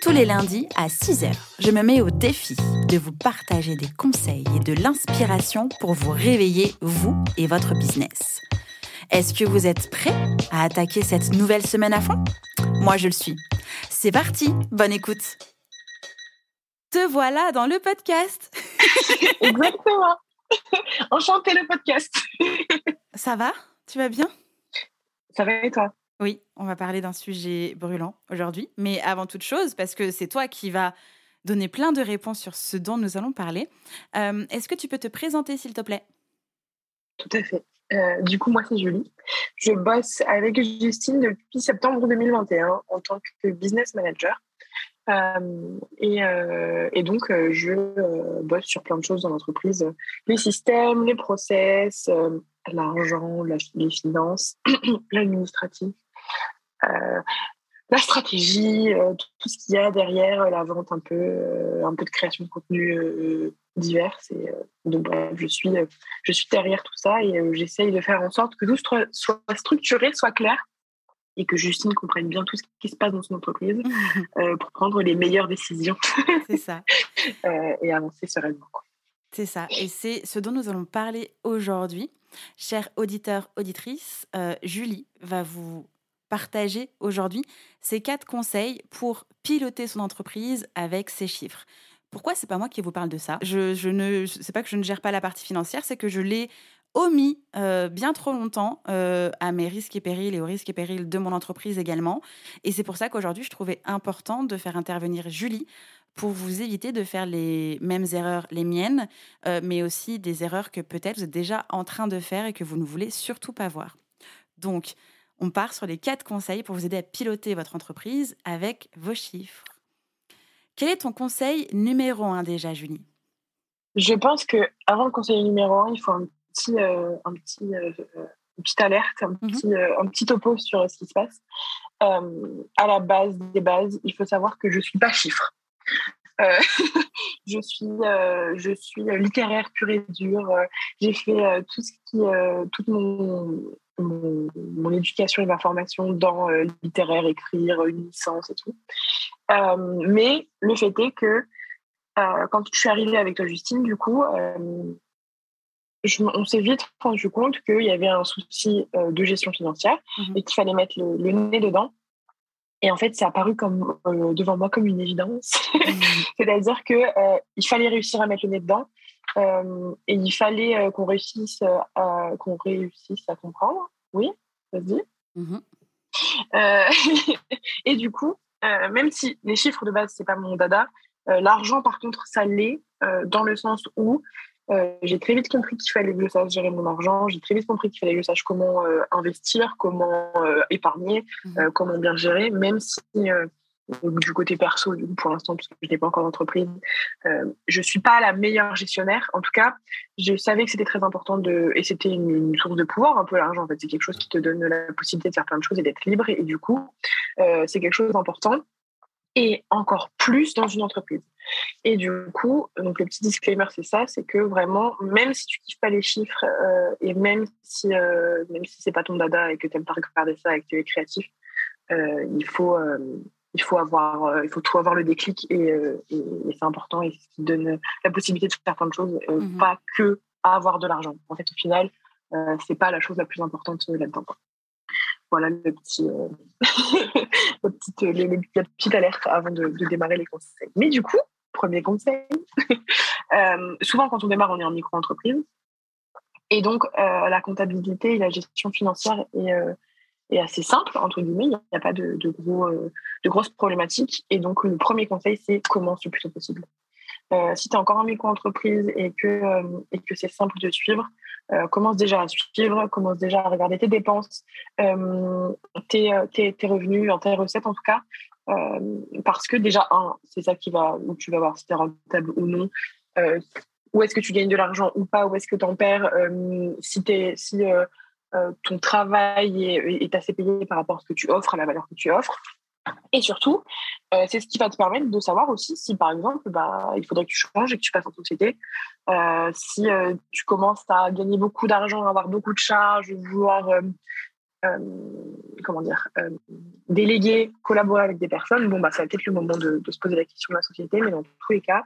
Tous les lundis à 6h, je me mets au défi de vous partager des conseils et de l'inspiration pour vous réveiller, vous et votre business. Est-ce que vous êtes prêts à attaquer cette nouvelle semaine à fond? Moi, je le suis. C'est parti, bonne écoute. Te voilà dans le podcast. Exactement. Enchanté le podcast. Ça va? Tu vas bien? Ça va et toi? Oui, on va parler d'un sujet brûlant aujourd'hui. Mais avant toute chose, parce que c'est toi qui vas donner plein de réponses sur ce dont nous allons parler, euh, est-ce que tu peux te présenter s'il te plaît? Tout à fait. Euh, du coup, moi, c'est Julie. Je bosse avec Justine depuis septembre 2021 en tant que business manager. Euh, et, donc, je bosse sur plein de choses dans l'entreprise les systèmes, les process, l'argent, les finances, l'administratif, la stratégie, tout ce qu'il y a derrière la vente, un peu, un peu de création de contenu divers. Et, donc, je, suis, je suis derrière tout ça et j'essaye de faire en sorte que tout soit structuré, soit clair et que Justine comprenne bien tout ce qui se passe dans son entreprise euh, pour prendre les meilleures décisions. C'est ça. Euh, et avancer sereinement. C'est ça. Et c'est ce dont nous allons parler aujourd'hui. Chers auditeurs, auditrices, euh, Julie va vous partager aujourd'hui ces quatre conseils pour piloter son entreprise avec ses chiffres. Pourquoi c'est pas moi qui vous parle de ça? Je, je pas que je ne gère pas la partie financière, c'est que je l'ai omis euh, bien trop longtemps euh, à mes risques et périls et aux risques et périls de mon entreprise également. Et c'est pour ça qu'aujourd'hui, je trouvais important de faire intervenir Julie pour vous éviter de faire les mêmes erreurs, les miennes, euh, mais aussi des erreurs que peut-être vous êtes déjà en train de faire et que vous ne voulez surtout pas voir. Donc, on part sur les quatre conseils pour vous aider à piloter votre entreprise avec vos chiffres. Quel est ton conseil numéro un déjà, Julie? Je pense que avant le conseil numéro un, il faut un petit, euh, un petit, euh, une petite alerte, un mhm. petit, euh, un petit topo sur ce qui se passe. à la base des bases, il faut savoir que je ne suis pas chiffre. je suis, je suis littéraire pur et dur. J'ai fait tout ce qui, toute mon, mon, éducation et ma formation dans littéraire, écrire, une licence et tout. mais le fait est que quand je suis arrivée avec toi, Justine, du coup, on s'est vite rendu compte qu'il y avait un souci euh, de gestion financière mhm. et qu'il fallait mettre le, nez dedans. Et en fait, c'est apparu comme, euh, devant moi comme une évidence. Mhm. C'est-à-dire qu'il euh, fallait réussir à mettre le nez dedans et il fallait qu'on réussisse, à, qu'on réussisse à comprendre. Oui, vas-y. Mhm. et du coup, même si les chiffres de base, c'est pas mon dada, l'argent, par contre, ça l'est dans le sens où euh, j'ai très vite compris qu'il fallait que je sache gérer mon argent. J'ai très vite compris qu'il fallait que je sache comment euh, investir, comment euh, épargner, mhm. comment bien gérer, même si du côté perso, pour l'instant, parce que je n'ai pas encore d'entreprise, je ne suis pas la meilleure gestionnaire. En tout cas, je savais que c'était très important de, et c'était une, source de pouvoir, un peu l'argent. En fait, c'est quelque chose qui te donne la possibilité de faire plein de choses et d'être libre. Et du coup, c'est quelque chose d'important et encore plus dans une entreprise. Et du coup, donc le petit disclaimer, c'est ça, c'est que vraiment, même si tu kiffes pas les chiffres euh, et même si euh, même si c'est pas ton dada et que tu n'aimes pas regarder ça et que tu es créatif, euh, il faut il faut avoir il faut tout avoir le déclic et, c'est important et ce qui donne la possibilité de faire plein de choses, mhm. pas que à avoir de l'argent. En fait, au final, c'est pas la chose la plus importante là-dedans. Voilà le petit, la, petite, la petite alerte avant de, de démarrer les conseils. Mais du coup, premier conseil. Euh, souvent, quand on démarre, on est en micro-entreprise. Et donc, euh, la comptabilité et la gestion financière est, euh, est assez simple, entre guillemets. Il n'y a pas de, gros, de grosses problématiques. Et donc, le premier conseil, c'est commence le plus tôt possible. si tu es encore en micro-entreprise et que, et que c'est simple de suivre, commence déjà à suivre, commence déjà à regarder tes dépenses, tes, tes, tes, revenus, tes recettes en tout cas. parce que déjà, un, c'est ça qui va, où tu vas voir si tu es rentable ou non, où est-ce que tu gagnes de l'argent ou pas, où est-ce que tu en perds, si, es, si ton travail est, assez payé par rapport à ce que tu offres, à la valeur que tu offres. Et surtout, euh, c'est ce qui va te permettre de savoir aussi si, par exemple, bah, il faudrait que tu changes et que tu passes en société. Euh, si euh, tu commences à gagner beaucoup d'argent, avoir beaucoup de charges, vouloir comment dire, déléguer, collaborer avec des personnes, bon, bah, va peut-être le moment de, se poser la question de la société. Mais dans tous les cas,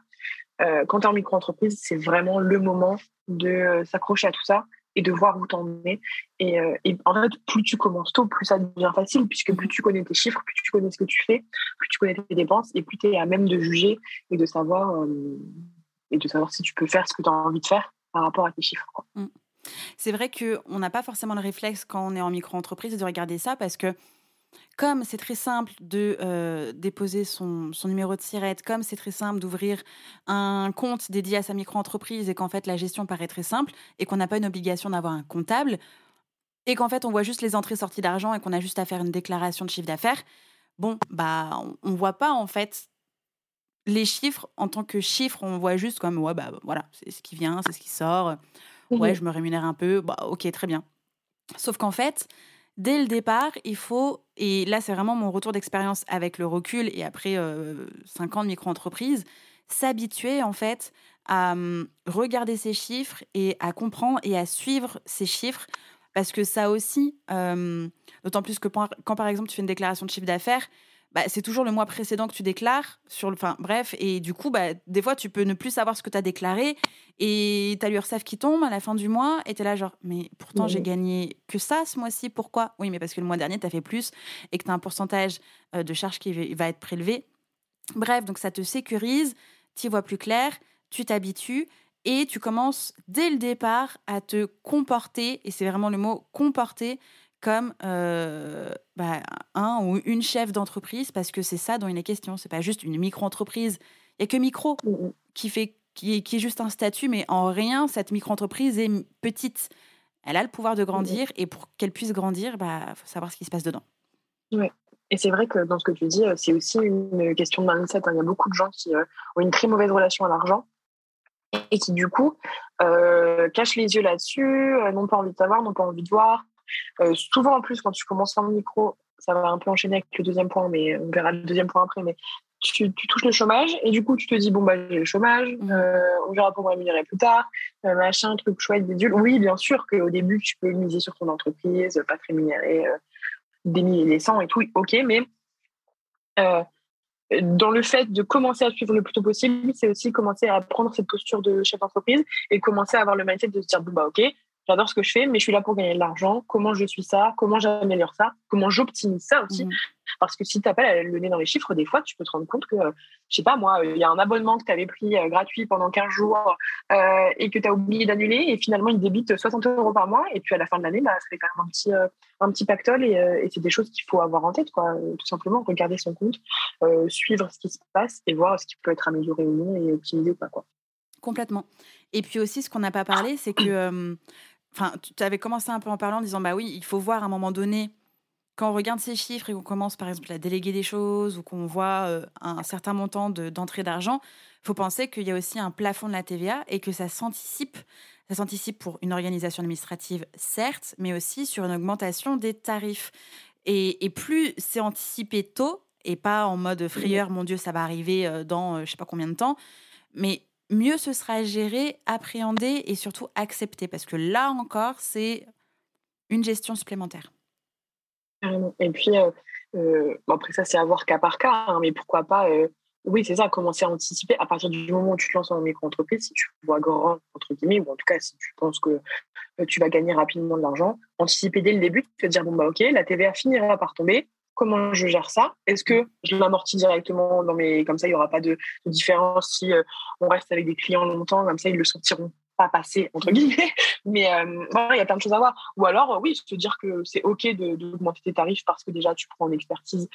quand tu es en micro-entreprise, c'est vraiment le moment de s'accrocher à tout ça et de voir où t'en es. Et, euh, et, en fait, plus tu commences tôt, plus ça devient facile, puisque plus tu connais tes chiffres, plus tu connais ce que tu fais, plus tu connais tes dépenses, et plus tu es à même de juger et de savoir euh, et de savoir si tu peux faire ce que tu as envie de faire par rapport à tes chiffres. Mmh. C'est vrai qu'on n'a pas forcément le réflexe quand on est en micro-entreprise de regarder ça parce que comme c'est très simple de euh, déposer son, numéro de SIRET, comme c'est très simple d'ouvrir un compte dédié à sa micro-entreprise et qu'en fait la gestion paraît très simple et qu'on n'a pas une obligation d'avoir un comptable et qu'en fait on voit juste les entrées-sorties d'argent et qu'on a juste à faire une déclaration de chiffre d'affaires, bon, bah on ne voit pas en fait les chiffres en tant que chiffres, on voit juste comme ouais, bah voilà, c'est ce qui vient, c'est ce qui sort, ouais, mmh je me rémunère un peu, bah ok, très bien. Sauf qu'en fait, dès le départ, il faut, et là c'est vraiment mon retour d'expérience avec le recul et après euh, cinq ans de micro-entreprise, s'habituer en fait à hum, regarder ces chiffres et à comprendre et à suivre ces chiffres. Parce que ça aussi, hum, d'autant plus que quand par exemple tu fais une déclaration de chiffre d'affaires, bah, c'est toujours le mois précédent que tu déclares. Sur le, enfin, bref, et du coup, bah, des fois, tu peux ne plus savoir ce que tu as déclaré et tu as l'URSSAF qui tombe à la fin du mois et tu es là, genre, mais pourtant, j'ai gagné que ça ce mois-ci. Pourquoi? Oui, mais parce que le mois dernier, tu as fait plus et que tu as un pourcentage euh, de charge qui va être prélevé. Bref, donc ça te sécurise, tu y vois plus clair, tu t'habitues et tu commences dès le départ à te comporter, et c'est vraiment le mot comporter, comme euh, bah, un ou une chef d'entreprise, parce que c'est ça dont il est question. C'est pas juste une micro-entreprise. Il n'y a que micro mmh, mmh. qui, fait, qui, est, qui est juste un statut, mais en rien, cette micro-entreprise est petite. Elle a le pouvoir de mmh, grandir, et pour qu'elle puisse grandir, il bah, faut savoir ce qui se passe dedans. Oui. Et c'est vrai que dans ce que tu dis, euh, c'est aussi une question de mindset. Hein. Il y a beaucoup de gens qui euh, ont une très mauvaise relation à l'argent et qui, du coup, cachent les yeux là-dessus, n'ont pas envie de savoir, n'ont pas envie de voir, euh, souvent, en plus, quand tu commences en micro, ça va un peu enchaîner avec le deuxième point, mais on verra le deuxième point après. Mais tu, touches le chômage et du coup, tu te dis, bon, bah, j'ai le chômage, mmh. euh, on verra pour me rémunérer plus tard, euh, machin, truc chouette, bidule. Oui, bien sûr qu'au début, tu peux miser sur ton entreprise, pas te rémunérer des milliers, des cents et tout, ok, mais dans le fait de commencer à suivre le plus tôt possible, c'est aussi commencer à prendre cette posture de chef d'entreprise et commencer à avoir le mindset de se dire, bon, bah, ok, J'adore ce que je fais, mais je suis là pour gagner de l'argent. Comment je suis ça? Comment j'améliore ça? Comment j'optimise ça aussi? Mmh. Parce que si tu n'as pas le nez dans les chiffres, des fois, tu peux te rendre compte que, je sais pas moi, il y a un abonnement que tu avais pris euh, gratuit pendant 15 jours euh, et que tu as oublié d'annuler et finalement, il débite 60 euros par mois et puis à la fin de l'année, bah, ça fait quand même un petit, euh, un petit pactole et, et c'est des choses qu'il faut avoir en tête, quoi. tout simplement, regarder son compte, suivre ce qui se passe et voir ce qui peut être amélioré ou non et optimisé ou pas. Quoi. Complètement. Et puis aussi, ce qu'on n'a pas parlé, c'est que Enfin, tu avais commencé un peu en parlant en disant bah oui, il faut voir à un moment donné, quand on regarde ces chiffres et qu'on commence par exemple à déléguer des choses ou qu'on voit euh, un certain montant d'entrée d'argent, il faut penser qu'il y a aussi un plafond de la TVA et que ça s'anticipe. Ça s'anticipe pour une organisation administrative, certes, mais aussi sur une augmentation des tarifs. Et, plus c'est anticipé tôt, et pas en mode frayeur, mon Dieu, ça va arriver euh, dans euh, je sais pas combien de temps, mais mieux ce sera géré, appréhendé et surtout accepté. Parce que là encore, c'est une gestion supplémentaire. Et puis, euh, euh, après ça, c'est à voir cas par cas, hein, mais pourquoi pas, euh, oui, c'est ça, commencer à anticiper à partir du moment où tu te lances en micro-entreprise, si tu vois grand, entre guillemets, ou en tout cas, si tu penses que tu vas gagner rapidement de l'argent, anticiper dès le début, te dire, bon, bah, ok, la TVA finira par tomber, comment je gère ça. Est-ce que je l'amortis directement dans mes comme ça il y aura pas de, différence si euh, on reste avec des clients longtemps comme ça ils le sentiront pas passer entre guillemets. Mais euh, il y a plein de choses à voir. Ou alors euh, oui te dire que c'est ok d'augmenter tes tarifs parce que déjà tu prends l'expertise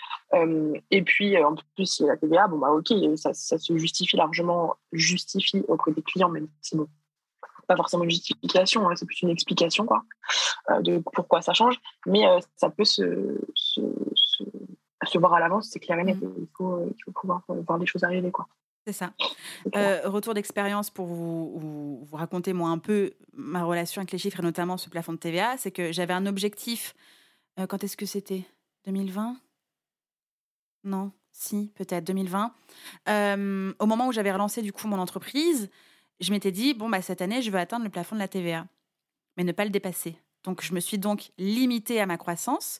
et puis en plus la TVA bon bah ok ça, ça se justifie largement justifie auprès des clients même si bon pas forcément une justification, hein, c'est plus une explication quoi, de pourquoi ça change. Mais ça peut se, se, se, voir à l'avance, c'est clair et net. Mmh. Il, faut, il faut pouvoir voir les choses arriver. quoi. C'est ça. Euh, retour d'expérience pour vous, vous, raconter moi un peu ma relation avec les chiffres et notamment ce plafond de TVA, c'est que j'avais un objectif. Euh, quand est-ce que c'était? 2020 Non, si, peut-être 2020. Euh, au moment où j'avais relancé du coup mon entreprise, je m'étais dit bon bah cette année je veux atteindre le plafond de la TVA, mais ne pas le dépasser. Donc je me suis donc limitée à ma croissance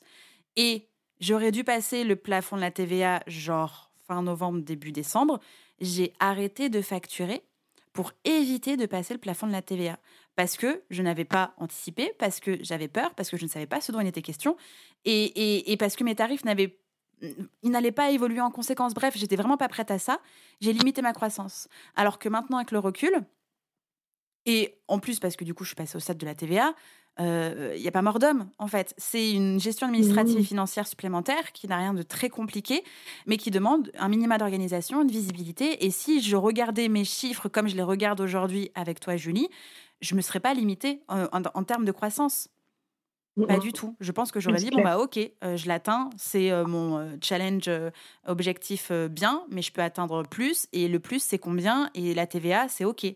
et j'aurais dû passer le plafond de la TVA genre fin novembre début décembre j'ai arrêté de facturer pour éviter de passer le plafond de la TVA. Parce que je n'avais pas anticipé, parce que j'avais peur, parce que je ne savais pas ce dont il était question, et, parce que mes tarifs n'avaient ils n'allaient pas évoluer en conséquence. Bref, j'étais vraiment pas prête à ça. J'ai limité ma croissance. Alors que maintenant, avec le recul, et en plus parce que du coup, je suis passée au stade de la TVA, il euh, n'y a pas mort d'homme, en fait. C'est une gestion administrative et mmh. financière supplémentaire qui n'a rien de très compliqué, mais qui demande un minima d'organisation, de visibilité. Et si je regardais mes chiffres comme je les regarde aujourd'hui avec toi, Julie, je ne me serais pas limitée euh, en, termes de croissance. Mmh, pas mmh. du tout. Je pense que j'aurais dit, bon, bah ok, euh, je l'atteins, c'est mon challenge objectif bien, mais je peux atteindre plus. Et le plus, c'est combien? Et la TVA, c'est ok.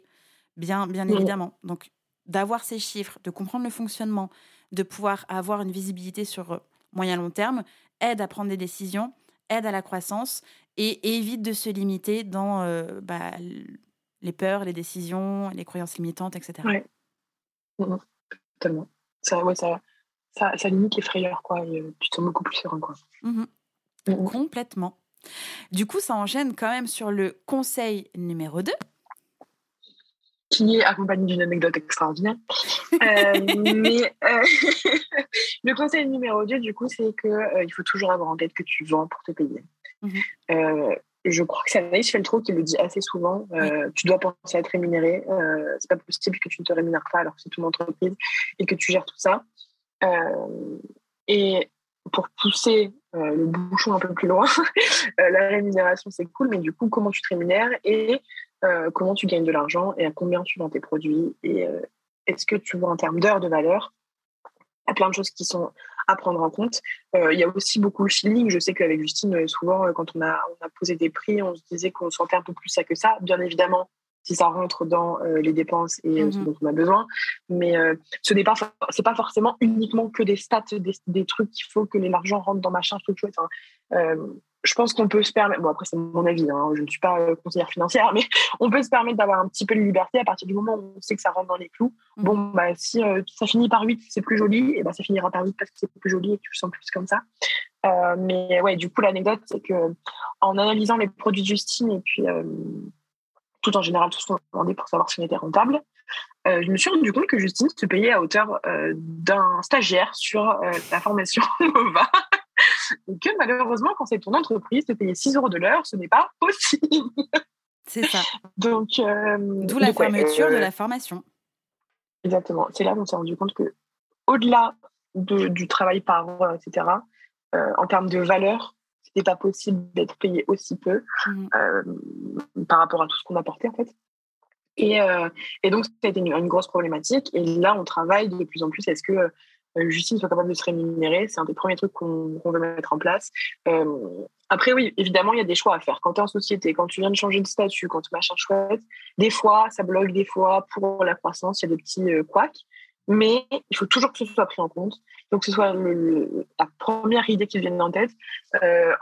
Bien, bien évidemment. Donc, d'avoir ces chiffres, de comprendre le fonctionnement, de pouvoir avoir une visibilité sur euh, moyen long terme, aide à prendre des décisions, aide à la croissance et évite de se limiter dans euh, bah, les peurs, les décisions, les croyances limitantes, etc. Oui, mmh totalement. Ça, ouais, ça, ça, ça, limite les frayeurs, quoi. Euh, tu te sens beaucoup plus serein, quoi. Mmh mmh Complètement. Du coup, ça enchaîne quand même sur le conseil numéro 2 qui est accompagné d'une anecdote extraordinaire. Euh, mais euh, le conseil numéro 2, du coup, c'est qu'il euh, faut toujours avoir en tête que tu vends pour te payer. Mhm. je crois que c'est Anaïs Feltro qui le dit assez souvent. Tu dois penser à être rémunéré. c'est pas possible que tu ne te rémunères pas alors que c'est ton entreprise et que tu gères tout ça. et pour pousser le bouchon un peu plus loin, la rémunération c'est cool, mais du coup, comment tu te rémunères et euh, comment tu gagnes de l'argent et à combien tu vends tes produits et euh, est-ce que tu vois en termes d'heures de valeur Il y a plein de choses qui sont à prendre en compte. Euh, il y a aussi beaucoup le feeling. Je sais qu'avec Justine, souvent, quand on a, on a posé des prix, on se disait qu'on sentait un peu plus ça que ça. Bien évidemment, si ça rentre dans les dépenses et ce mhm. dont on a besoin. Mais ce n'est pas, c'est pas forcément uniquement que des stats, des, trucs qu'il faut que l'argent rentre dans ma charge, tout chouette. Hein je pense qu'on peut se permettre, bon après c'est mon avis, hein, je ne suis pas euh, conseillère financière, mais on peut se permettre d'avoir un petit peu de liberté à partir du moment où on sait que ça rentre dans les clous. Mmh. Bon, bah, si euh, ça finit par 8, c'est plus joli, et bah, ça finira par 8 parce que c'est plus joli et que tu le sens plus comme ça. Euh, mais ouais, du coup, l'anecdote, c'est que en analysant les produits de Justine et puis tout en général tout ce qu'on demandait pour savoir si on était rentable, je me suis rendu compte que Justine se payait à hauteur d'un stagiaire sur la formation MOVA et que malheureusement, quand c'est ton entreprise, te payer 6 euros de l'heure, ce n'est pas possible. C'est ça. donc, euh, D'où la fermeture de euh, la formation. Exactement. C'est là qu'on s'est rendu compte que, au-delà de, du travail par heure, etc., euh, en termes de valeur, c'était pas possible d'être payé aussi peu mmh. par rapport à tout ce qu'on apportait, en fait. Et, et donc, ça a été une, une, grosse problématique. Et là, on travaille de plus en plus. Est-ce que euh, Justine soit capable de se rémunérer. C'est un des premiers trucs qu'on veut mettre en place. Euh, après, oui, évidemment, il y a des choix à faire. Quand tu es en société, quand tu viens de changer de statut, quand tu machin chouette, des fois, ça bloque, des fois, pour la croissance, il y a des petits euh, couacs. Mais il faut toujours que ce soit pris en compte. Donc, que ce soit la première idée qui vienne en tête.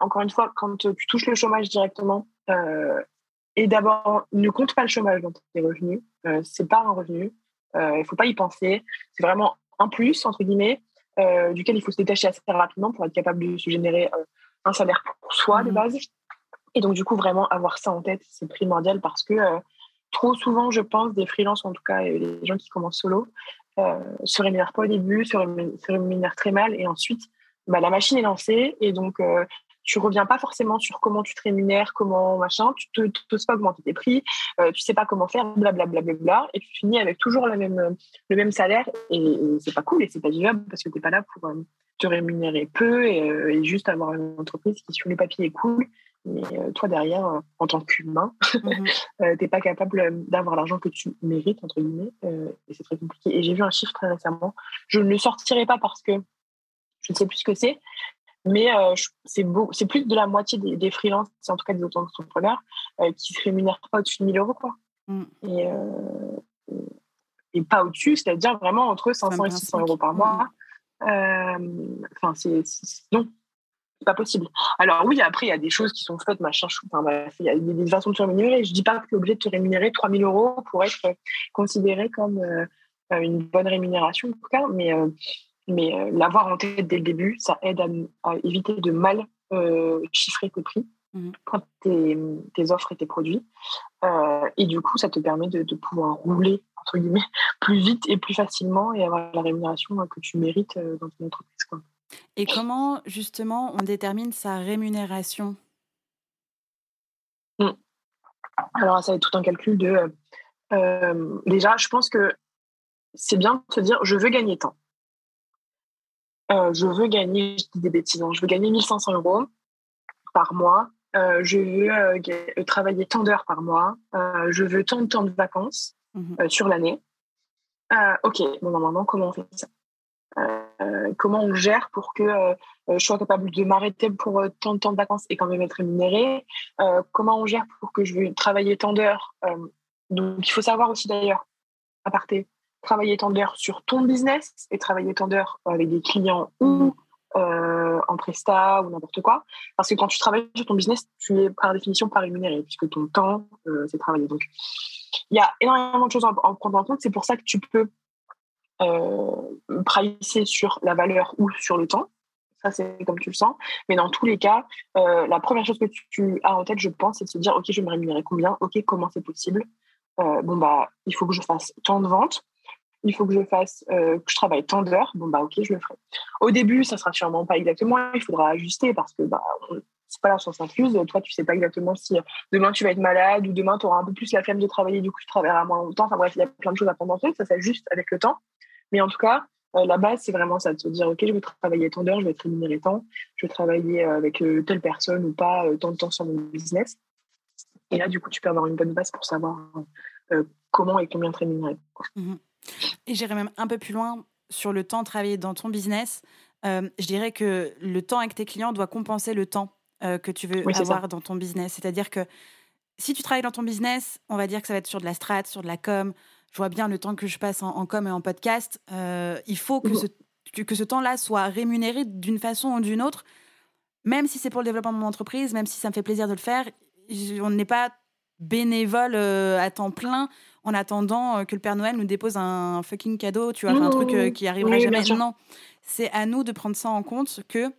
encore une fois, quand tu touches le chômage directement, et d'abord, ne compte pas le chômage dans tes revenus. c'est pas un revenu. Il ne faut pas y penser. C'est vraiment un plus, entre guillemets, euh, duquel il faut se détacher assez rapidement pour être capable de se générer euh, un salaire pour soi de mmh. base. Et donc, du coup, vraiment avoir ça en tête, c'est primordial parce que euh, trop souvent, je pense, des freelances, en tout cas, les gens qui commencent solo, se rémunèrent pas au début, se rémunèrent, très mal et ensuite, bah, la machine est lancée et donc tu reviens pas forcément sur comment tu te rémunères, comment machin, tu te poses pas augmenter tes prix, euh, tu sais pas comment faire, blablabla, bla, bla, bla, et tu finis avec toujours le même, le même salaire et, c'est pas cool et c'est pas vivable parce que tu n'es pas là pour euh, te rémunérer peu euh, et, juste avoir une entreprise qui sur les papiers est cool mais toi derrière, en tant qu'humain, mmh tu n'es pas capable d'avoir l'argent que tu mérites, entre guillemets, et c'est très compliqué. Et j'ai vu un chiffre très récemment, je ne le sortirai pas parce que je ne sais plus ce que c'est, mais c'est c'est plus de la moitié des, des freelances, en tout cas des auto-entrepreneurs, qui se rémunèrent pas au-dessus de 1000 euros. Quoi. Mmh. Et, et pas au-dessus, c'est-à-dire vraiment entre 500 et 600 euros par mois. Enfin, c'est non, pas possible. Alors oui, après, il y a des choses qui sont faites, machin, enfin, il y a des, façons de se rémunérer. Je dis pas que tu es obligé de te rémunérer 3000 euros pour être considéré comme euh, une bonne rémunération, en tout cas, mais, euh, mais euh, l'avoir en tête dès le début, ça aide à, éviter de mal chiffrer tes prix mmh. quand tes, tes, offres et tes produits. et du coup, ça te permet de, de, pouvoir rouler, entre guillemets, plus vite et plus facilement et avoir la rémunération que tu mérites dans ton entreprise. Quoi. Et comment, justement, on détermine sa rémunération? Mmh. Alors, ça va être tout un calcul de. Euh, euh, déjà, je pense que c'est bien de se dire je veux gagner tant. Euh, je veux gagner, je dis des bêtises, hein, je veux gagner 1500 euros par mois. je veux travailler tant d'heures par mois. je veux tant de temps de vacances mmh sur l'année. ok, bon, normalement, comment on fait ça? Euh, comment on gère pour que euh, je sois capable de m'arrêter pour euh, tant de temps de vacances et quand même être rémunérée? Comment on gère pour que je veux travailler tant d'heures? Donc, il faut savoir aussi d'ailleurs, à partir travailler tant d'heures sur ton business et travailler tant d'heures avec des clients ou en presta ou n'importe quoi. Parce que quand tu travailles sur ton business, tu es par définition pas rémunéré puisque ton temps, c'est travailler. Donc, il y a énormément de choses à en prendre en compte. C'est pour ça que tu peux euh, pricer sur la valeur ou sur le temps. Ça, c'est comme tu le sens. Mais dans tous les cas, euh, la première chose que tu, as en tête, je pense, c'est de se dire, OK, je vais me rémunérer combien? OK, comment c'est possible? Euh, Bon, bah, il faut que je fasse tant de ventes. Il faut que je fasse, que je travaille tant d'heures. Bon, bah, OK, je le ferai. Au début, ça sera sûrement pas exactement. Il faudra ajuster parce que, bah, c'est pas la science infuse. Toi, tu sais pas exactement si demain tu vas être malade ou demain tu auras un peu plus la flemme de travailler, du coup tu travailleras moins longtemps. Enfin bref, il y a plein de choses à prendre en compte. Ça s'ajuste avec le temps. Mais en tout cas, euh, la base, c'est vraiment ça, de se dire, OK, je vais travailler tant d'heures, je vais être rémunéré tant, je vais travailler euh, avec euh, telle personne ou pas tant de temps sur mon business. Et là, du coup, tu peux avoir une bonne base pour savoir comment et combien te rémunérer. Mmh et j'irai même un peu plus loin sur le temps travaillé dans ton business. je dirais que le temps avec tes clients doit compenser le temps que tu veux avoir dans ton business. C'est-à-dire que si tu travailles dans ton business, on va dire que ça va être sur de la strat, sur de la com, je vois bien le temps que je passe en, com et en podcast. Euh, il faut que ce, que ce temps-là soit rémunéré d'une façon ou d'une autre, même si c'est pour le développement de mon entreprise, même si ça me fait plaisir de le faire. On n'est pas bénévole euh, à temps plein en attendant euh, que le Père Noël nous dépose un fucking cadeau, tu vois, un truc qui arrivera jamais. Non, c'est à nous de prendre ça en compte que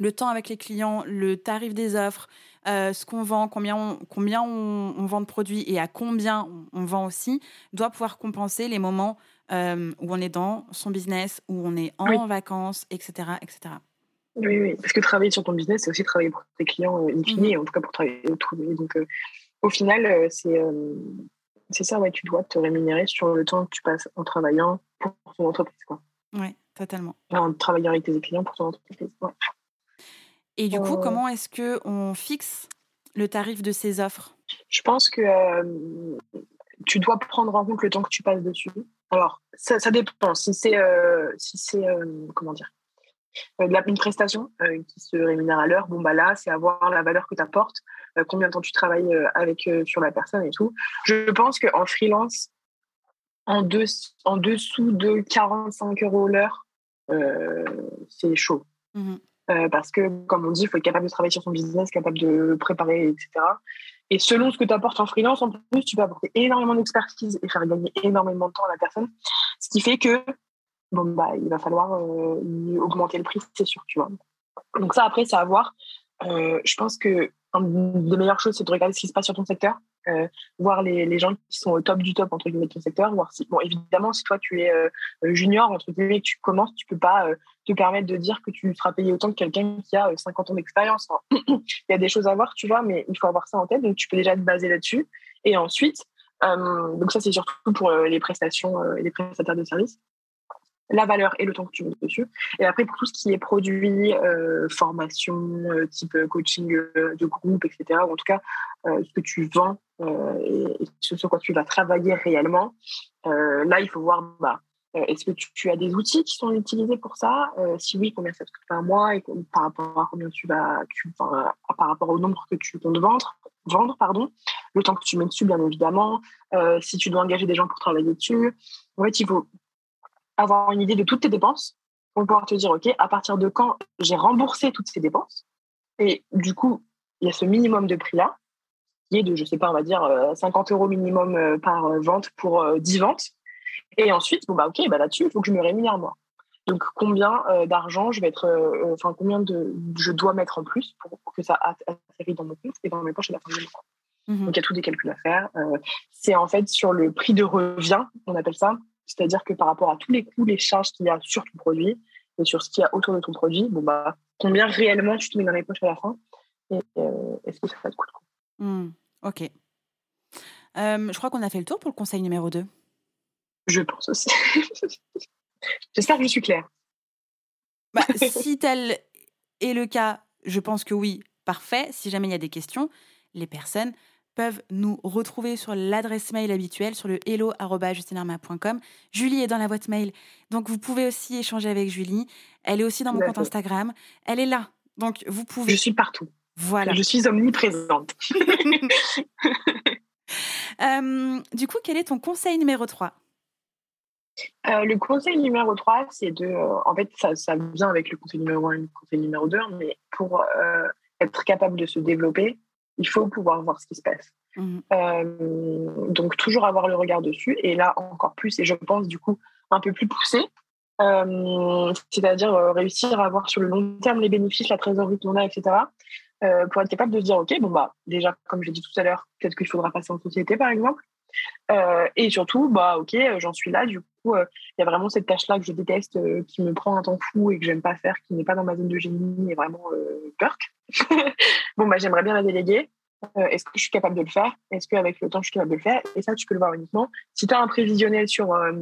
le temps avec les clients, le tarif des offres, euh, ce qu'on vend, combien, on, combien on, vend de produits et à combien on, vend aussi, doit pouvoir compenser les moments euh, où on est dans son business, où on est en vacances, etc., etc. Oui, oui, parce que travailler sur ton business, c'est aussi travailler pour tes clients euh, in fine, mmh. en tout cas pour travailler autour Donc, au final, c'est c'est ça, ouais, tu dois te rémunérer sur le temps que tu passes en travaillant pour ton entreprise. Oui, totalement. En travaillant avec tes clients pour ton entreprise. Ouais. Et du coup, euh. comment est-ce que on fixe le tarif de ces offres? Je pense que euh, tu dois prendre en compte le temps que tu passes dessus. Alors, ça, dépend. Si c'est, euh, si c'est comment dire, une prestation qui se rémunère à l'heure, bon bah là, c'est avoir la valeur que tu apportes, combien de temps tu travailles avec sur la personne et tout. Je pense qu'en freelance, en, deux, en dessous de 45 euros l'heure, c'est chaud. Mmh euh, parce que, comme on dit, il faut être capable de travailler sur son business, capable de préparer, etc. Et selon ce que tu apportes en freelance, en plus, tu peux apporter énormément d'expertise et faire gagner énormément de temps à la personne. Ce qui fait que, bon, bah, il va falloir euh, augmenter le prix, c'est sûr, tu vois. Donc, ça, après, c'est à voir. Euh, je pense que une des meilleures choses, c'est de regarder ce qui se passe sur ton secteur. Euh, voir les, gens qui sont au top du top entre guillemets de ton secteur, voir si bon évidemment si toi tu es euh, junior entre guillemets que tu commences, tu peux pas euh, te permettre de dire que tu seras payé autant que quelqu'un qui a 50 ans d'expérience. il y a des choses à voir, tu vois, mais il faut avoir ça en tête, donc tu peux déjà te baser là-dessus. Et ensuite, donc ça c'est surtout pour les prestations et les prestataires de services. La valeur et le temps que tu mets dessus. Et après, pour tout ce qui est produit, euh, formation, euh, type coaching de groupe, etc., ou en tout cas, ce que tu vends et, ce sur quoi tu vas travailler réellement, là, il faut voir, bah, est-ce que tu, as des outils qui sont utilisés pour ça? Si oui, combien ça te coûte par mois et par rapport à combien tu vas, tu, par rapport au nombre que tu comptes vendre, vendre pardon, le temps que tu mets dessus, bien évidemment, si tu dois engager des gens pour travailler dessus. En fait, il faut avoir une idée de toutes tes dépenses pour pouvoir te dire, OK, à partir de quand j'ai remboursé toutes ces dépenses. Et du coup, il y a ce minimum de prix-là, qui est de, je sais pas, on va dire 50 euh, euros minimum euh, par euh, vente pour 10 ventes. Et ensuite, bon, bah, OK, bah, là-dessus, il faut que je me rémunère moi. Donc, combien d'argent je vais être, enfin, combien de, je dois mettre en plus pour, que ça atterrisse dans mon compte et dans mes poches à la fin du mois. Donc, il y a tous des calculs à faire. c'est en fait sur le prix de revient, on appelle ça. C'est-à-dire que par rapport à tous les coûts, les charges qu'il y a sur ton produit et sur ce qu'il y a autour de ton produit, bon bah, combien réellement tu te mets dans les poches à la fin et euh, est-ce que ça fait de coup mmh, Ok. Euh, je crois qu'on a fait le tour pour le conseil numéro 2. Je pense aussi. J'espère que je suis claire. Bah, si tel est le cas, je pense que oui, parfait. Si jamais il y a des questions, les personnes peuvent nous retrouver sur l'adresse mail habituelle, sur le hello.justinarma.com. Julie est dans la boîte mail, donc vous pouvez aussi échanger avec Julie. Elle est aussi dans mon compte Instagram. Elle est là, donc vous pouvez. Je suis partout. Voilà. Je suis omniprésente. Euh, du coup, quel est ton conseil numéro 3 euh, le conseil numéro 3, c'est de. Euh, en fait, ça, ça, vient avec le conseil numéro 1 et le conseil numéro 2, mais pour être capable de se développer, il faut pouvoir voir ce qui se passe. Mmh. Euh, donc, toujours avoir le regard dessus. Et là, encore plus, et je pense du coup un peu plus poussé, euh, c'est-à-dire euh, réussir à voir sur le long terme les bénéfices, la trésorerie qu'on a, etc. pour être capable de se dire, OK, bon, bah, déjà, comme j'ai dit tout à l'heure, peut-être qu'il faudra passer en société, par exemple. Et surtout, bah, OK, j'en suis là. Du coup, il y a vraiment cette tâche-là que je déteste, qui me prend un temps fou et que j'aime pas faire, qui n'est pas dans ma zone de génie et vraiment perk. bon, bah, j'aimerais bien la déléguer. Euh, est-ce que je suis capable de le faire? Est-ce qu'avec le temps, je suis capable de le faire? Et ça, tu peux le voir uniquement si tu as un prévisionnel sur, euh,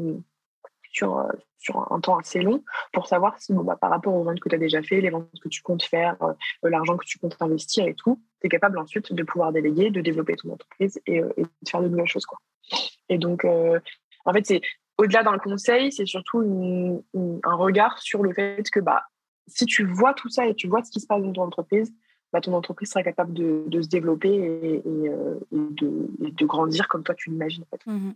sur, euh, sur un temps assez long pour savoir si, bon, bah, par rapport aux ventes que tu as déjà fait, les ventes que tu comptes faire, l'argent que tu comptes investir et tout, tu es capable ensuite de pouvoir déléguer, de développer ton entreprise et, de faire de nouvelles choses. Et donc, en fait, c'est au-delà d'un conseil, c'est surtout un regard sur le fait que bah, si tu vois tout ça et tu vois ce qui se passe dans ton entreprise, bah, ton entreprise sera capable de, se développer et, euh, de, de, grandir comme toi tu l'imagines. Mmh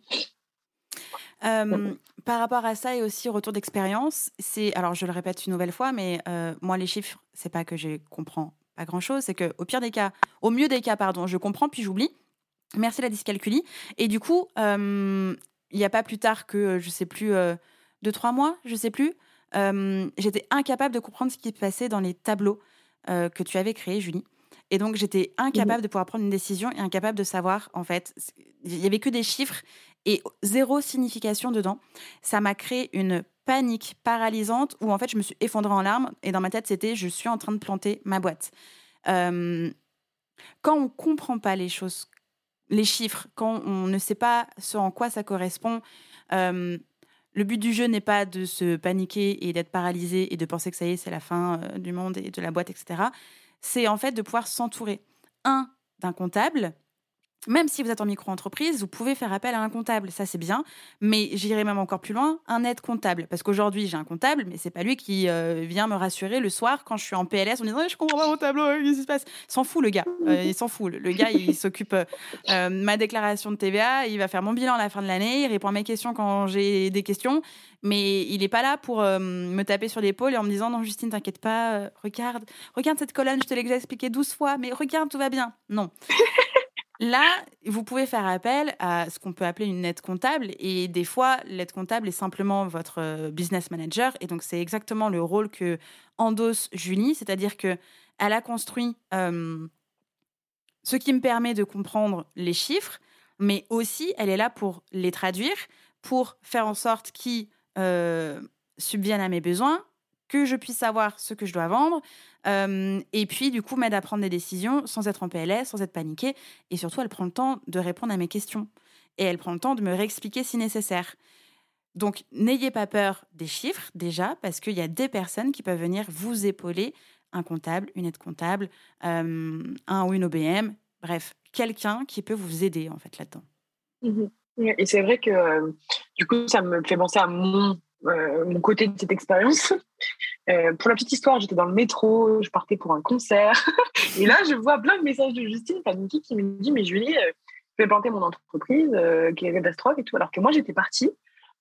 par rapport à ça et aussi retour d'expérience, c'est alors je le répète une nouvelle fois, mais moi les chiffres, c'est pas que je comprends pas grand chose, c'est que au pire des cas, au mieux des cas, pardon, je comprends puis j'oublie. Merci la dyscalculie. Et du coup, il n'y a pas plus tard que je sais plus deux trois mois, je sais plus. J'étais incapable de comprendre ce qui se passait dans les tableaux que tu avais créé, Julie. Et donc, j'étais incapable mmh de pouvoir prendre une décision et incapable de savoir, en fait, il y avait que des chiffres et zéro signification dedans. Ça m'a créé une panique paralysante où, en fait, je me suis effondrée en larmes et dans ma tête, c'était je suis en train de planter ma boîte. quand on comprend pas les choses, les chiffres, quand on ne sait pas ce en quoi ça correspond, le but du jeu n'est pas de se paniquer et d'être paralysé et de penser que ça y est, c'est la fin euh, du monde et de la boîte, etc. C'est en fait de pouvoir s'entourer, un, d'un comptable même si vous êtes en micro-entreprise, vous pouvez faire appel à un comptable, ça c'est bien, mais j'irai même encore plus loin, un aide comptable. Parce qu'aujourd'hui, j'ai un comptable, mais c'est pas lui qui euh, vient me rassurer le soir quand je suis en PLS en disant Je comprends pas mon tableau, qu'est-ce qui se passe? S'en fout, le gars. Euh, il s'en fout. Le gars, il s'occupe euh, ma déclaration de TVA, il va faire mon bilan à la fin de l'année, il répond à mes questions quand j'ai des questions, mais il n'est pas là pour me taper sur l'épaule et en me disant Non, Justine, t'inquiète pas, regarde, regarde cette colonne, je te l'ai déjà expliqué 12 fois, mais regarde, tout va bien. Non. Là, vous pouvez faire appel à ce qu'on peut appeler une aide comptable. Et des fois, l'aide comptable est simplement votre euh, business manager. Et donc, c'est exactement le rôle que endosse Julie. C'est-à-dire qu'elle a construit euh, ce qui me permet de comprendre les chiffres, mais aussi, elle est là pour les traduire, pour faire en sorte qu'ils euh, subviennent à mes besoins, que je puisse savoir ce que je dois vendre, et puis du coup m'aide à prendre des décisions sans être en PLS, sans être paniquée, et surtout elle prend le temps de répondre à mes questions, et elle prend le temps de me réexpliquer si nécessaire. Donc, n'ayez pas peur des chiffres déjà, parce qu'il y a des personnes qui peuvent venir vous épauler, un comptable, une aide comptable, euh, un ou une OBM, bref, quelqu'un qui peut vous aider en fait là-dedans. Mmh Et c'est vrai que euh, du coup, ça me fait penser à mon, euh, mon côté de cette expérience. pour la petite histoire, j'étais dans le métro, je partais pour un concert. et là, je vois plein de messages de Justine Panicky qui me dit Mais Julie, je vais planter mon entreprise, qui est catastrophe et tout. Alors que moi, j'étais partie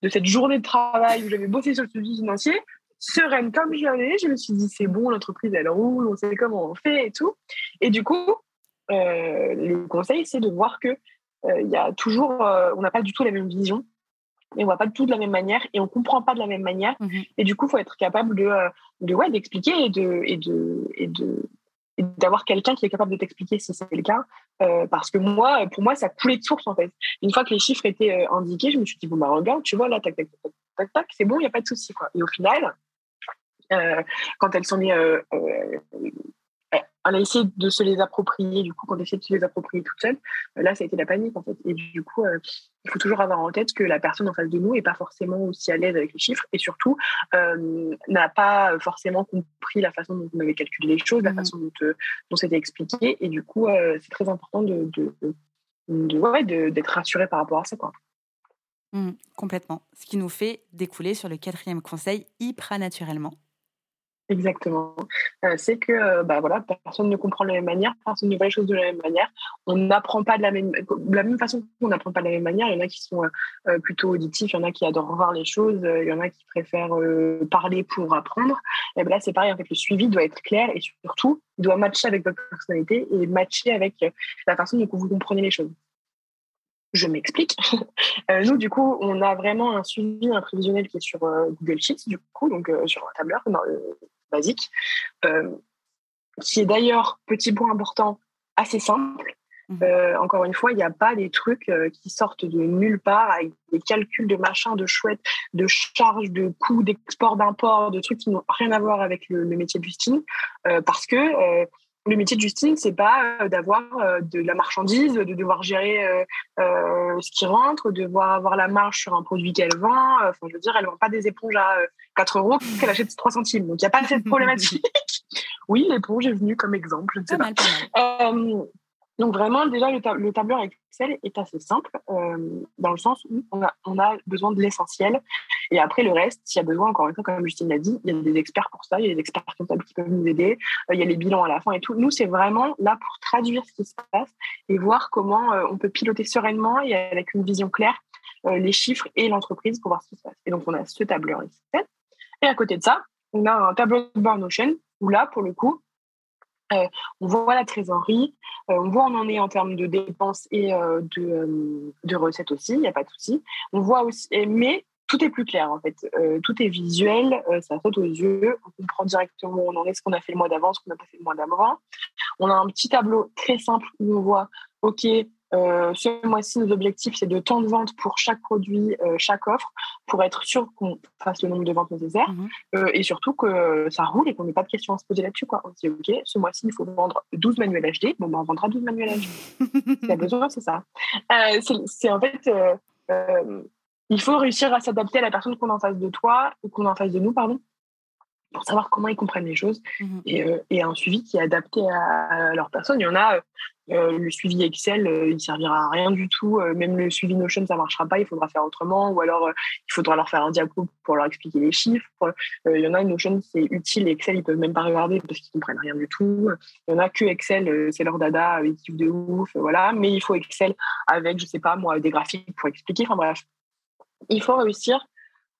de cette journée de travail où j'avais bossé sur le suivi financier, sereine comme j'allais. Je me suis dit, c'est bon, l'entreprise, elle roule, on sait comment on fait et tout. Et du coup, euh, le conseil, c'est de voir que euh, il y a toujours, euh, on n'a pas du tout la même vision, et on voit pas tout de la même manière, et on comprend pas de la même manière. Mhm. Et du coup, il faut être capable de, de ouais, d'expliquer et de, et de, et de, d'avoir quelqu'un qui est capable de t'expliquer si c'est le cas. Euh, parce que moi, pour moi, ça coulait de source en fait. Une fois que les chiffres étaient euh, indiqués, je me suis dit, bon, bah regarde, tu vois, là, tac, tac, tac, tac, tac, c'est bon, il n'y a pas de souci. Quoi. Et au final, euh, quand elles sont mis on a essayé de se les approprier, du coup, quand on a essayé de se les approprier toute seule, euh, là, ça a été la panique, en fait. Et du coup, euh, il faut toujours avoir en tête que la personne en face de nous n'est pas forcément aussi à l'aise avec les chiffres et surtout euh, n'a pas forcément compris la façon dont on avait calculé les choses, la mmh façon dont, c'était expliqué. Et du coup, c'est très important de, d'être rassuré par rapport à ça. Quoi. Mmh, complètement. Ce qui nous fait découler sur le quatrième conseil hyper naturellement. Exactement. Euh, c'est que euh, bah, voilà, personne ne comprend de la même manière, personne ne voit les choses de la même manière. On n'apprend pas de la même, de la même façon qu'on n'apprend pas de la même manière. Il y en a qui sont euh, plutôt auditifs, il y en a qui adorent voir les choses, il y en a qui préfèrent parler pour apprendre. Et ben là, c'est pareil. En fait, le suivi doit être clair et surtout, il doit matcher avec votre personnalité et matcher avec la façon dont vous comprenez les choses. Je m'explique. nous, du coup, on a vraiment un suivi, un prévisionnel qui est sur Google Sheets, du coup, donc sur un tableur, basique, euh, qui est d'ailleurs, petit point important, assez simple. Mhm. Euh, encore une fois, il n'y a pas des trucs euh, qui sortent de nulle part avec des calculs de machin, de chouette, de charges, de coûts d'export, d'import, de trucs qui n'ont rien à voir avec le, métier de Justine, parce que le métier de Justine, c'est pas euh, d'avoir euh, de la marchandise, de devoir gérer euh, ce qui rentre, de devoir avoir la marge sur un produit qu'elle vend. Enfin, je veux dire, elle vend pas des éponges à 4 euros qu'elle achète 3 centimes. Donc, il n'y a pas cette problématique. oui, l'éponge est venue comme exemple, je ne sais pas. Donc vraiment, déjà, le, tableur Excel est assez simple, euh, dans le sens où on a, on a besoin de l'essentiel. Et après, le reste, s'il y a besoin, encore une fois, comme Justine l'a dit, il y a des experts pour ça, il y a des experts comptables qui peuvent nous aider, euh, il y a les bilans à la fin et tout. Nous, c'est vraiment là pour traduire ce qui se passe et voir comment euh, on peut piloter sereinement et avec une vision claire les chiffres et l'entreprise pour voir ce qui se passe. Et donc, on a ce tableur Excel. Et à côté de ça, on a un tableau de bord Notion où là, pour le coup, euh, on voit la trésorerie, euh, on voit où on en est en termes de dépenses et euh, de, de, recettes aussi, il n'y a pas de souci. On voit aussi, mais tout est plus clair en fait. tout est visuel, ça saute aux yeux, on comprend directement où on en est, ce qu'on a fait le mois d'avant, ce qu'on n'a pas fait le mois d'avant. On a un petit tableau très simple où on voit, OK, euh, ce mois-ci, nos objectifs, c'est de temps de vente pour chaque produit, euh, chaque offre, pour être sûr qu'on fasse le nombre de ventes nécessaires mhm. euh, et surtout que ça roule et qu'on n'ait pas de questions à se poser là-dessus. Quoi. On se dit, OK, ce mois-ci, il faut vendre 12 manuels HD. Bon, ben, on vendra 12 manuels HD. S'il y a besoin, c'est ça. c'est en fait, il faut réussir à s'adapter à la personne qu'on a en face de toi ou qu'on a en face de nous, pardon pour savoir comment ils comprennent les choses mhm. et, et, un suivi qui est adapté à, leur personne. Il y en a, euh, le suivi Excel, euh, il servira à rien du tout. Euh, même le suivi Notion, ça marchera pas. Il faudra faire autrement, ou alors il faudra leur faire un diapo pour leur expliquer les chiffres. Il y en a Notion, c'est utile. Excel, ils peuvent même pas regarder parce qu'ils comprennent rien du tout. Il y en a que Excel, c'est leur dada, ils kiffent de ouf, voilà. Mais il faut Excel avec, je sais pas moi, des graphiques pour expliquer. Enfin bref, il faut réussir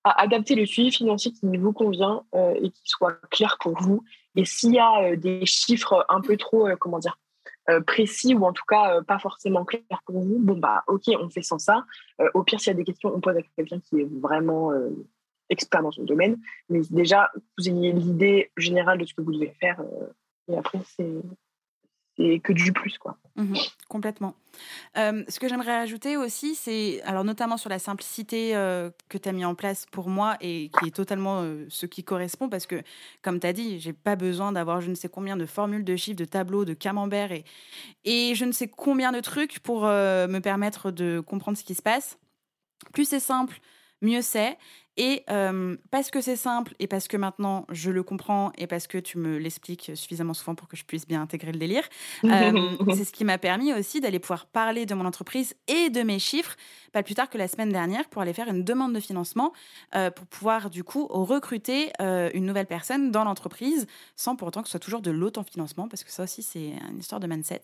à adapter le suivi financier qui vous convient et qui soit clair pour vous. Et s'il y a des chiffres un peu trop, comment dire, euh, précis ou en tout cas euh, pas forcément clair pour vous, bon bah ok, on fait sans ça. Euh, au pire, s'il y a des questions, on pose à quelqu'un qui est vraiment expert dans son domaine. Mais déjà, vous ayez l'idée générale de ce que vous devez faire. et après, c'est que du plus. quoi. Mmh complètement. ce que j'aimerais ajouter aussi, c'est, alors notamment sur la simplicité que tu as mis en place pour moi et qui est totalement ce qui correspond, parce que, comme tu as dit, j'ai pas besoin d'avoir je ne sais combien de formules, de chiffres, de tableaux, de camembert et, et je ne sais combien de trucs pour me permettre de comprendre ce qui se passe. Plus c'est simple, mieux c'est. Et parce que c'est simple et parce que maintenant je le comprends et parce que tu me l'expliques suffisamment souvent pour que je puisse bien intégrer le délire, c'est ce qui m'a permis aussi d'aller pouvoir parler de mon entreprise et de mes chiffres, pas plus tard que la semaine dernière, pour aller faire une demande de financement pour pouvoir du coup recruter une nouvelle personne dans l'entreprise sans pour autant que ce soit toujours de l'autofinancement parce que ça aussi c'est une histoire de mindset.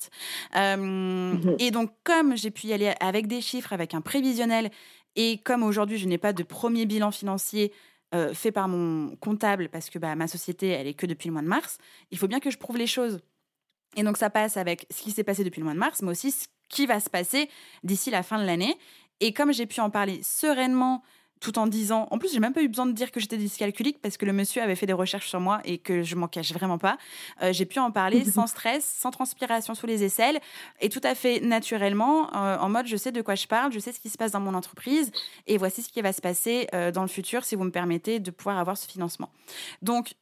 Mmh et donc comme j'ai pu y aller avec des chiffres, avec un prévisionnel et comme aujourd'hui, je n'ai pas de premier bilan financier euh, fait par mon comptable, parce que bah, ma société, elle est que depuis le mois de mars, il faut bien que je prouve les choses. Et donc, ça passe avec ce qui s'est passé depuis le mois de mars, mais aussi ce qui va se passer d'ici la fin de l'année. Et comme j'ai pu en parler sereinement tout en disant. En plus, j'ai même pas eu besoin de dire que j'étais dyscalculique parce que le monsieur avait fait des recherches sur moi et que je m'en cache vraiment pas. Euh, j'ai pu en parler sans stress, sans transpiration sous les aisselles et tout à fait naturellement, euh, en mode je sais de quoi je parle, je sais ce qui se passe dans mon entreprise et voici ce qui va se passer euh, dans le futur si vous me permettez de pouvoir avoir ce financement. Donc,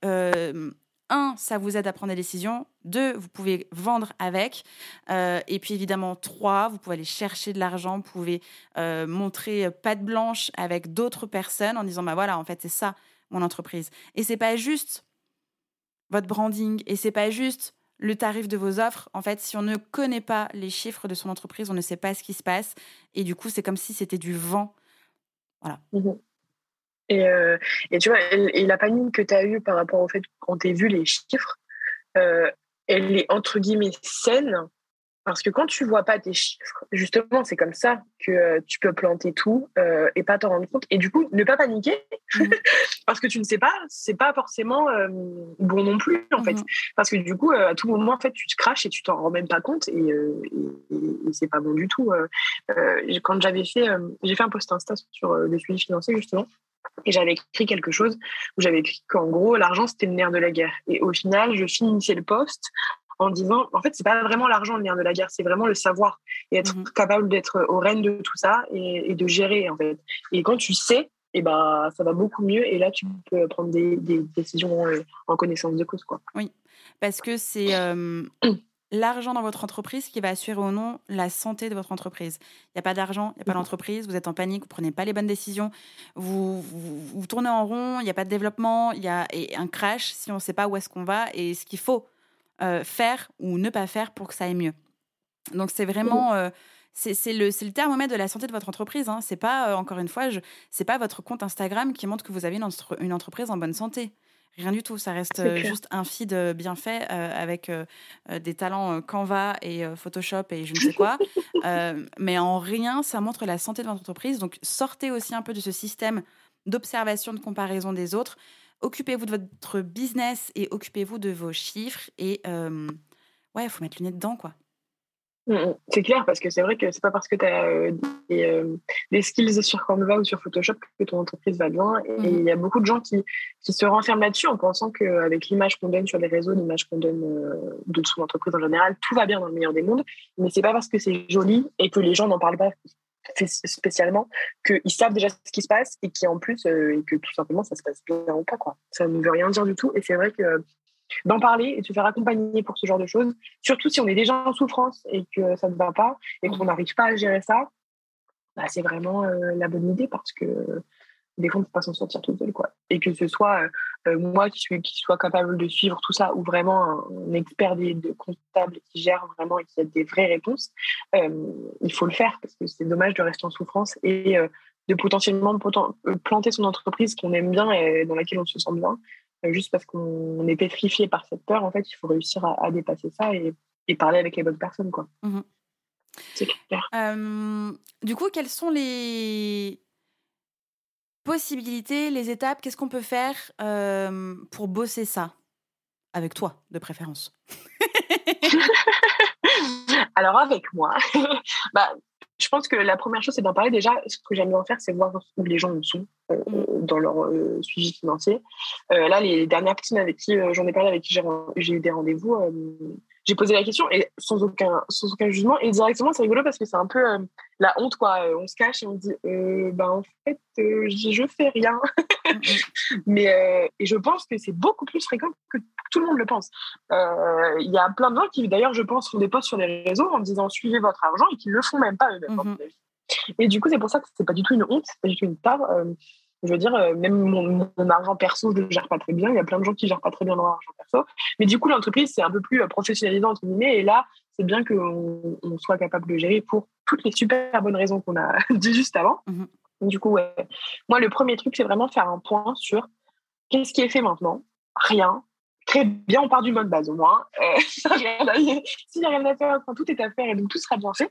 un, ça vous aide à prendre des décisions. Deux, vous pouvez vendre avec. Euh, et puis évidemment, trois, vous pouvez aller chercher de l'argent. Vous pouvez euh, montrer patte blanche avec d'autres personnes en disant bah voilà, en fait, c'est ça mon entreprise. Et c'est pas juste votre branding et c'est pas juste le tarif de vos offres. En fait, si on ne connaît pas les chiffres de son entreprise, on ne sait pas ce qui se passe. Et du coup, c'est comme si c'était du vent. Voilà. Mmh et, euh, et, tu vois, et, la panique que tu as eue par rapport au fait quand tu as vu les chiffres, euh, elle est entre guillemets saine. Parce que quand tu vois pas tes chiffres, justement, c'est comme ça que euh, tu peux planter tout et pas t'en rendre compte. Et du coup, ne pas paniquer, mmh. parce que tu ne sais pas, c'est pas forcément bon non plus, en fait. Mmh. Parce que du coup, à tout moment, en fait, tu te craches et tu t'en rends même pas compte et, et, c'est pas bon du tout. quand j'avais fait, j'ai fait un post Insta sur des suivis financiers, justement. Et j'avais écrit quelque chose où j'avais écrit qu'en gros, l'argent, c'était le nerf de la guerre. Et au final, je finissais le poste en disant, en fait, c'est pas vraiment l'argent le nerf de la guerre, c'est vraiment le savoir et être mmh capable d'être au règne de tout ça et, de gérer, en fait. Et quand tu sais, et eh ben, ça va beaucoup mieux et là, tu peux prendre des, décisions euh, en connaissance de cause, quoi. Oui, parce que c'est... Euh, l'argent dans votre entreprise qui va assurer ou non la santé de votre entreprise. Il n'y a pas d'argent, il n'y a pas d'entreprise, vous êtes en panique, vous prenez pas les bonnes décisions, vous, vous, tournez en rond, il n'y a pas de développement, il y a un crash si on ne sait pas où est-ce qu'on va et ce qu'il faut euh, faire ou ne pas faire pour que ça aille mieux. Donc c'est vraiment... Euh, c'est le, le, thermomètre de la santé de votre entreprise. Hein. C'est pas, euh, encore une fois, ce n'est pas votre compte Instagram qui montre que vous avez une, une entreprise en bonne santé. Rien du tout, ça reste euh, juste un feed euh, bien fait euh, avec des talents Canva et Photoshop et je ne sais quoi. mais en rien, ça montre la santé de votre entreprise. Donc sortez aussi un peu de ce système d'observation, de comparaison des autres. Occupez-vous de votre business et occupez-vous de vos chiffres. Et ouais, il faut mettre le nez dedans, quoi. Mm, mm. C'est clair, parce que c'est vrai que c'est pas parce que tu as euh, euh, des, skills sur Canva ou sur Photoshop que ton entreprise va bien. Et mm. il y a beaucoup de gens qui, qui se renferment là-dessus en pensant qu'avec l'image qu'on donne sur les réseaux, l'image qu'on donne euh, de son entreprise en général, tout va bien dans le meilleur des mondes. Mais c'est pas parce que c'est joli et que les gens n'en parlent pas spécialement qu'ils savent déjà ce qui se passe et qui en plus et que tout simplement ça se passe bien ou pas quoi ça ne veut rien dire du tout et c'est vrai que d'en parler et de se faire accompagner pour ce genre de choses. Surtout si on est déjà en souffrance et que ça ne va pas et qu'on n'arrive pas à gérer ça, bah, c'est vraiment euh, la bonne idée parce que des fois, on ne peut pas s'en sortir tout seul. Quoi. Et que ce soit euh, euh, moi qui, suis, soit capable de suivre tout ça ou vraiment un, expert des, de comptable qui gère vraiment et qui a des vraies réponses, il faut le faire parce que c'est dommage de rester en souffrance et de potentiellement planter son entreprise qu'on aime bien et dans laquelle on se sent bien juste parce qu'on est pétrifié par cette peur, en fait, il faut réussir à, dépasser ça et, parler avec les bonnes personnes, quoi. Mmh. C'est clair. du coup, quelles sont les possibilités, les étapes? Qu'est-ce qu'on peut faire pour bosser ça? Avec toi, de préférence. Alors avec moi, bah, je pense que la première chose, c'est d'en parler. Déjà, ce que j'aime bien faire, c'est voir où les gens en sont euh, mm. dans leur euh, suivi financier. Euh, là, les dernières personnes avec qui j'en ai parlé, avec qui j'ai eu des rendez-vous, j'ai posé la question et sans aucun, sans aucun jugement. Et directement, c'est rigolo parce que c'est un peu la honte, quoi. On se cache et on dit, ben, en fait, je fais rien. Mais et je pense que c'est beaucoup plus fréquent que tout le monde le pense. Il y a plein de gens qui, d'ailleurs, je pense, font des posts sur les réseaux en disant suivez votre argent et qui ne le font même pas eux-mêmes. Mm-hmm. Et du coup, c'est pour ça que c'est pas du tout une honte, c'est pas du tout une tare. Je veux dire, même mon, argent perso, je le gère pas très bien. Il y a plein de gens qui gèrent pas très bien leur argent perso. Mais du coup, l'entreprise, c'est un peu plus professionnalisant, entre guillemets. Et là, c'est bien qu'on on soit capable de gérer pour toutes les super bonnes raisons qu'on a dit juste avant. Mmh du coup, ouais. moi, le premier truc, c'est vraiment faire un point sur qu'est-ce qui est fait maintenant Rien. Très bien, on part du mode base au moins. Euh, S'il n'y a rien à faire, tout est à faire et donc tout sera bien fait.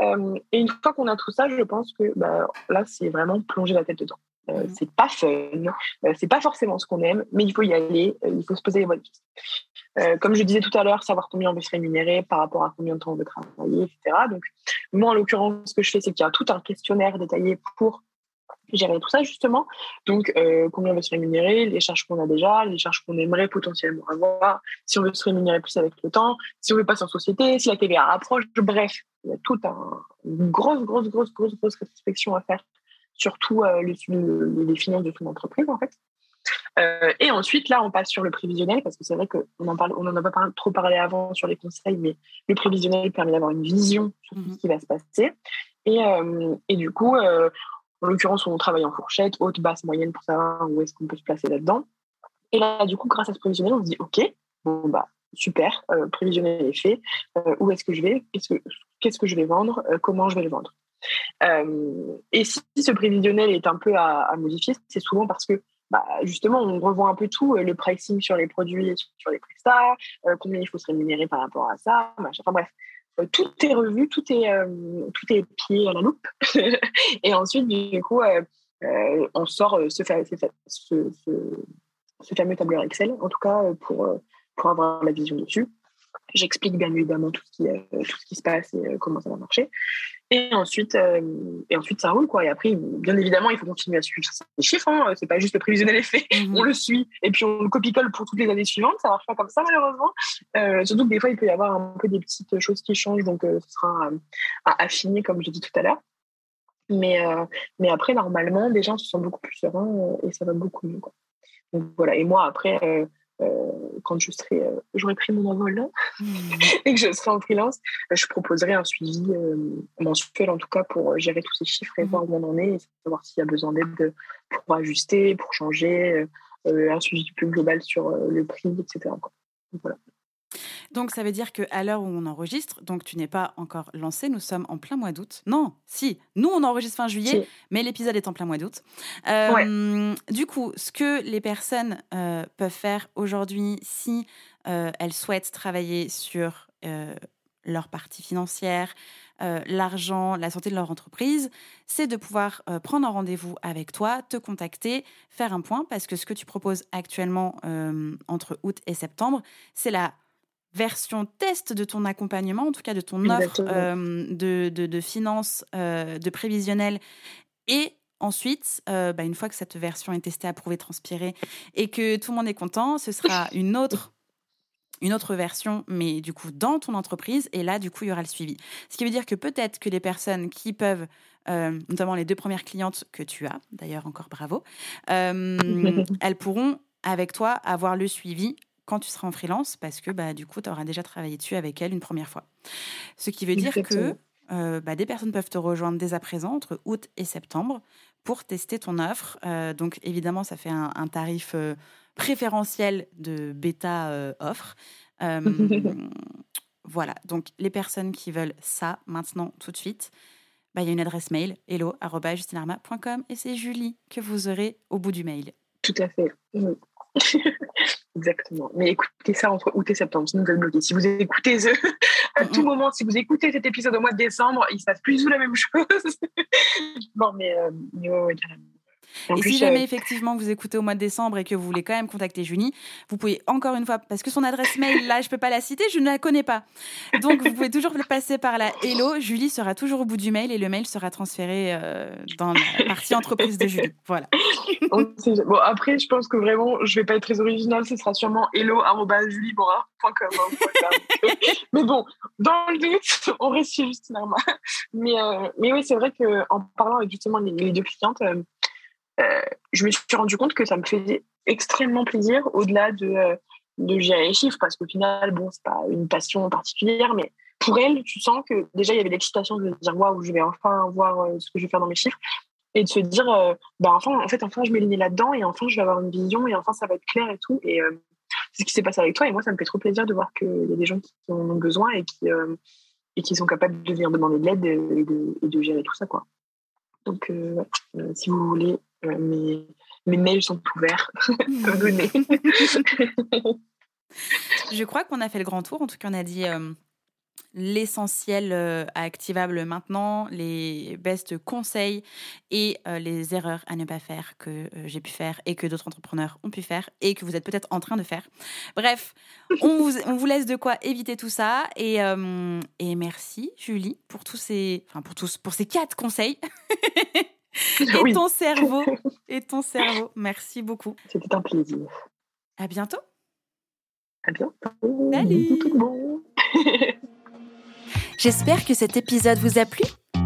Euh, et une fois qu'on a tout ça, je pense que bah, là, c'est vraiment plonger la tête dedans. Euh, mmh. C'est pas fun, euh, c'est pas forcément ce qu'on aime, mais il faut y aller, il faut se poser les bonnes questions. comme je disais tout à l'heure, savoir combien on veut se rémunérer par rapport à combien de temps on veut travailler, etc. Donc, moi, en l'occurrence, ce que je fais, c'est qu'il y a tout un questionnaire détaillé pour gérer tout ça justement. Donc, euh, combien on veut se rémunérer, les charges qu'on a déjà, les charges qu'on aimerait potentiellement avoir, si on veut se rémunérer plus avec le temps, si on veut passer en société, si la TVA approche. Bref, il y a toute un, une grosse, grosse, grosse, grosse, grosse rétrospection à faire surtout euh, le, les finances de son entreprise en fait. Euh, et ensuite, là, on passe sur le prévisionnel, parce que c'est vrai qu'on en parle, on en a pas trop parlé avant sur les conseils, mais le prévisionnel permet d'avoir une vision sur ce mmh qui va se passer. Et, et du coup, en l'occurrence, on travaille en fourchette, haute, basse, moyenne, pour savoir où est-ce qu'on peut se placer là-dedans. Et là, du coup, grâce à ce prévisionnel, on se dit, OK, bon, bah, super, euh, prévisionnel est fait, euh, où est-ce que je vais, qu'est-ce que, je vais vendre, euh, comment je vais le vendre? Et si ce prévisionnel est un peu à, modifier, c'est souvent parce que bah, justement, on revoit un peu tout, le pricing sur les produits, sur les prestats, combien il faut se rémunérer par rapport à ça, enfin bref, euh, tout est revu, tout est, euh, tout est à la loupe. et ensuite, du coup, euh, on sort ce, fameux tableur Excel, en tout cas pour, pour avoir la vision dessus. J'explique bien évidemment tout ce, tout ce qui se passe et comment ça va marcher. Et ensuite, euh, et ensuite, ça roule, quoi. Et après, bien évidemment, il faut continuer à suivre ces chiffres. Hein. C'est pas juste le prévisionnel fait, mhm. on le suit et puis on le copie-colle pour toutes les années suivantes. Ça marche pas comme ça, malheureusement. Euh, surtout que des fois, il peut y avoir un peu des petites choses qui changent, donc euh, ce sera à affiner, comme je dis tout à l'heure. Mais, mais après, normalement, des gens se sentent beaucoup plus sereins et ça va beaucoup mieux, quoi. Donc voilà. Et moi, après, euh, quand je serai, euh, j'aurai pris mon envol mmh. et que je serai en freelance, euh, je proposerai un suivi mensuel en tout cas pour gérer tous ces chiffres et mmh. voir où on en est et savoir s'il y a besoin d'aide pour ajuster, pour changer, un suivi plus global sur le prix, etc. voilà. Donc ça veut dire qu'à l'heure où on enregistre, donc tu n'es pas encore lancé, nous sommes en plein mois d'août. Non, si, nous on enregistre fin juillet, mais l'épisode est en plein mois d'août. Euh, du coup, ce que les personnes euh, peuvent faire aujourd'hui si euh, elles souhaitent travailler sur leur partie financière, l'argent, la santé de leur entreprise, c'est de pouvoir prendre un rendez-vous avec toi, te contacter, faire un point, parce que ce que tu proposes actuellement entre août et septembre, c'est la version test de ton accompagnement, en tout cas de ton offre euh, de, de, finances, euh, de prévisionnel. Et ensuite, euh, bah, une fois que cette version est testée, approuvée, transpirée, et que tout le monde est content, ce sera une autre une autre version, mais du coup dans ton entreprise, et là, du coup, il y aura le suivi. Ce qui veut dire que peut-être que les personnes qui peuvent, notamment les deux premières clientes que tu as, d'ailleurs encore bravo, elles pourront avec toi avoir le suivi quand tu seras en freelance parce que bah, du coup, tu auras déjà travaillé dessus avec elle une première fois. Ce qui veut dire que euh, bah, des personnes peuvent te rejoindre dès à présent, entre août et septembre, pour tester ton offre. Euh, donc évidemment, ça fait un, tarif euh, préférentiel de bêta offre. voilà, donc les personnes qui veulent ça maintenant, tout de suite, bah, il y a une adresse mail hello.justinarma.com et c'est Julie que vous aurez au bout du mail. Tout à fait. Exactement. Mais écoutez ça entre août et septembre, sinon vous allez bloquer. Si vous écoutez à tout moment, si vous écoutez cet épisode au mois de décembre, il se passe plus ou la même chose. bon, mais, euh, mais ouais, carrément et si jamais effectivement vous écoutez au mois de décembre et que vous voulez quand même contacter Julie, vous pouvez encore une fois, parce que son adresse mail, là, je peux pas la citer, je ne la connais pas. Donc vous pouvez toujours passer par la Hello. Julie sera toujours au bout du mail et le mail sera transféré euh, dans la partie entreprise de Julie. Voilà. bon, après, je pense que vraiment, je vais pas être très originale, ce sera sûrement hello.juliebora.com. Hein, mais bon, dans le doute, on reste chez Justine Arma. Mais, euh, mais oui, c'est vrai qu'en parlant avec justement les, deux clientes, euh, euh, je me suis rendu compte que ça me faisait extrêmement plaisir au-delà de, euh, de gérer les chiffres, parce qu'au final, bon, c'est pas une passion particulière, mais pour elle, tu sens que déjà, il y avait l'excitation de dire waouh, je vais enfin voir euh, ce que je vais faire dans mes chiffres. Et de se dire, bah, enfin, en fait, enfin, je nez là-dedans et enfin, je vais avoir une vision et enfin, ça va être clair et tout. Et c'est ce qui s'est passé avec toi. Et moi, ça me fait trop plaisir de voir qu'il y a des gens qui en ont besoin et qui, et qui sont capables de venir demander de l'aide et de, et de, gérer tout ça. Quoi. Donc, si vous voulez, mes, mes mails sont ouverts. Venez. Je crois qu'on a fait le grand tour. En tout cas, on a dit euh, l'essentiel euh, activable maintenant, les best conseils et euh, les erreurs à ne pas faire que j'ai pu faire et que d'autres entrepreneurs ont pu faire et que vous êtes peut-être en train de faire. Bref, on vous, on vous laisse de quoi éviter tout ça. Et, et merci, Julie, pour tous ces, enfin pour tous, pour ces quatre conseils. et ton cerveau, et ton cerveau. Merci beaucoup. C'était un plaisir. À bientôt. À bientôt. Salut. J'espère que cet épisode vous a plu.